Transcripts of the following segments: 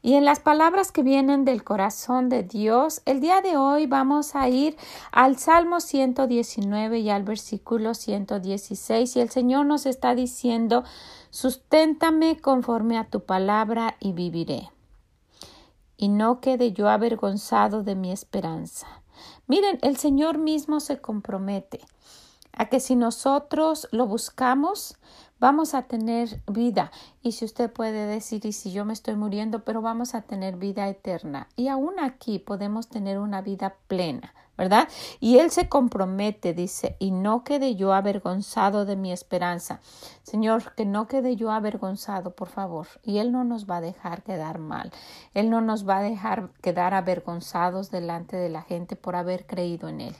Y en las palabras que vienen del corazón de Dios, el día de hoy vamos a ir al Salmo 119 y al versículo 116 y el Señor nos está diciendo, susténtame conforme a tu palabra y viviré. Y no quede yo avergonzado de mi esperanza. Miren, el Señor mismo se compromete a que si nosotros lo buscamos, vamos a tener vida. Y si usted puede decir, y si yo me estoy muriendo, pero vamos a tener vida eterna. Y aún aquí podemos tener una vida plena, ¿verdad? Y Él se compromete, dice, y no quede yo avergonzado de mi esperanza. Señor, que no quede yo avergonzado, por favor. Y Él no nos va a dejar quedar mal. Él no nos va a dejar quedar avergonzados delante de la gente por haber creído en Él.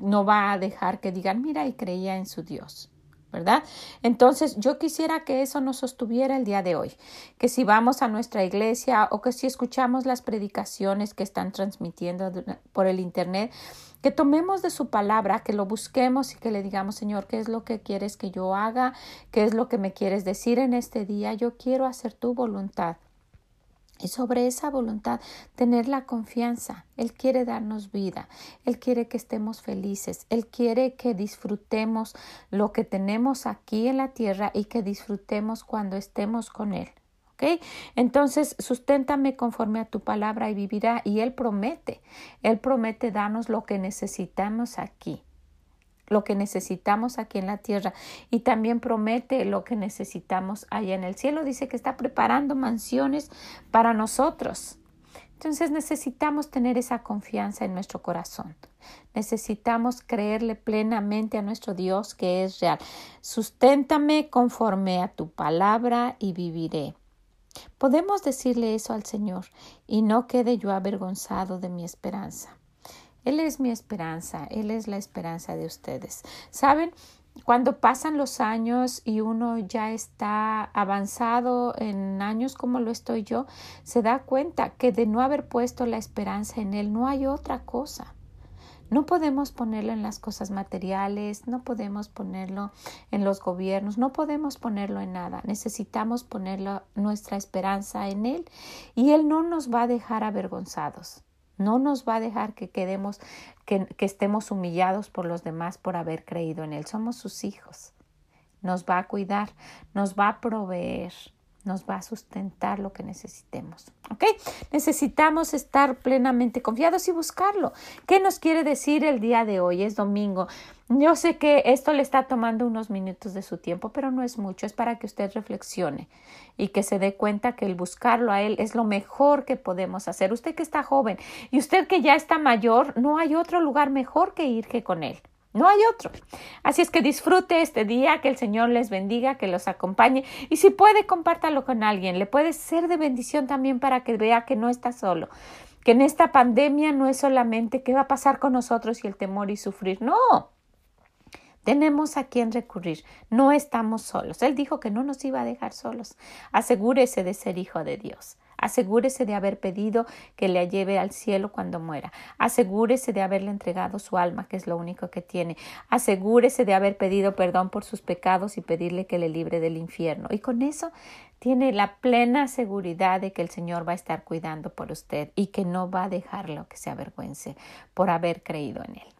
No va a dejar que digan, mira, y creía en su Dios. ¿verdad? Entonces yo quisiera que eso nos sostuviera el día de hoy, que si vamos a nuestra iglesia o que si escuchamos las predicaciones que están transmitiendo por el Internet, que tomemos de su palabra, que lo busquemos y que le digamos, Señor, ¿qué es lo que quieres que yo haga? ¿Qué es lo que me quieres decir en este día? Yo quiero hacer tu voluntad. Y sobre esa voluntad, tener la confianza. Él quiere darnos vida, Él quiere que estemos felices, Él quiere que disfrutemos lo que tenemos aquí en la tierra y que disfrutemos cuando estemos con Él. ¿Ok? Entonces, susténtame conforme a tu palabra y vivirá. Y Él promete, Él promete darnos lo que necesitamos aquí lo que necesitamos aquí en la tierra y también promete lo que necesitamos allá en el cielo. Dice que está preparando mansiones para nosotros. Entonces necesitamos tener esa confianza en nuestro corazón. Necesitamos creerle plenamente a nuestro Dios que es real. Susténtame conforme a tu palabra y viviré. Podemos decirle eso al Señor y no quede yo avergonzado de mi esperanza. Él es mi esperanza, Él es la esperanza de ustedes. ¿Saben? Cuando pasan los años y uno ya está avanzado en años como lo estoy yo, se da cuenta que de no haber puesto la esperanza en Él no hay otra cosa. No podemos ponerlo en las cosas materiales, no podemos ponerlo en los gobiernos, no podemos ponerlo en nada. Necesitamos ponerlo nuestra esperanza en Él y Él no nos va a dejar avergonzados. No nos va a dejar que quedemos, que, estemos humillados por los demás por haber creído en Él. Somos sus hijos. Nos va a cuidar, nos va a proveer, nos va a sustentar lo que necesitemos. ¿Ok? Necesitamos estar plenamente confiados y buscarlo. ¿Qué nos quiere decir el día de hoy? Es domingo. Yo sé que esto le está tomando unos minutos de su tiempo, pero no es mucho. Es para que usted reflexione y que se dé cuenta que el buscarlo a Él es lo mejor que podemos hacer. Usted que está joven y usted que ya está mayor, no hay otro lugar mejor que ir que con Él. No hay otro. Así es que disfrute este día, que el Señor les bendiga, que los acompañe y si puede, compártalo con alguien. Le puede ser de bendición también para que vea que no está solo, que en esta pandemia no es solamente qué va a pasar con nosotros y el temor y sufrir. No. Tenemos a quien recurrir. No estamos solos. Él dijo que no nos iba a dejar solos. Asegúrese de ser hijo de Dios. Asegúrese de haber pedido que le lleve al cielo cuando muera. Asegúrese de haberle entregado su alma, que es lo único que tiene. Asegúrese de haber pedido perdón por sus pecados y pedirle que le libre del infierno. Y con eso tiene la plena seguridad de que el Señor va a estar cuidando por usted y que no va a dejarlo que se avergüence por haber creído en él.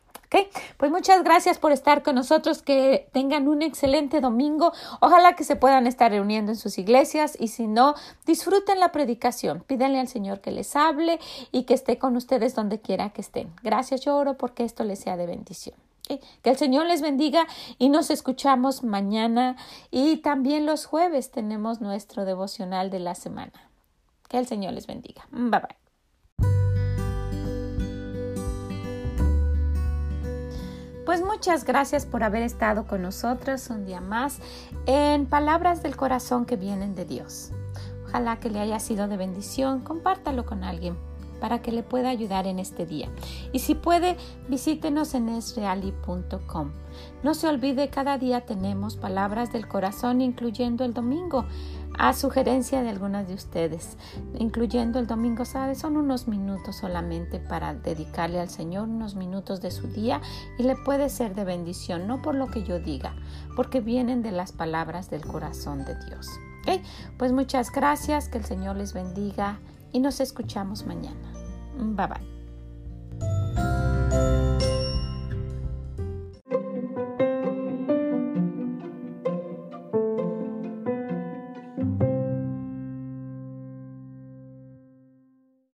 Pues muchas gracias por estar con nosotros, que tengan un excelente domingo. Ojalá que se puedan estar reuniendo en sus iglesias y si no, disfruten la predicación. Pídanle al Señor que les hable y que esté con ustedes donde quiera que estén. Gracias, yo oro porque esto les sea de bendición. Que el Señor les bendiga y nos escuchamos mañana y también los jueves tenemos nuestro devocional de la semana. Que el Señor les bendiga. Bye bye. Pues muchas gracias por haber estado con nosotros un día más en palabras del corazón que vienen de Dios. Ojalá que le haya sido de bendición. Compártalo con alguien para que le pueda ayudar en este día. Y si puede, visítenos en esreali.com. No se olvide, cada día tenemos palabras del corazón, incluyendo el domingo, a sugerencia de algunas de ustedes, incluyendo el domingo, ¿sabe? Son unos minutos solamente para dedicarle al Señor, unos minutos de su día y le puede ser de bendición, no por lo que yo diga, porque vienen de las palabras del corazón de Dios. ¿Ok? Pues muchas gracias, que el Señor les bendiga y nos escuchamos mañana. Bye bye.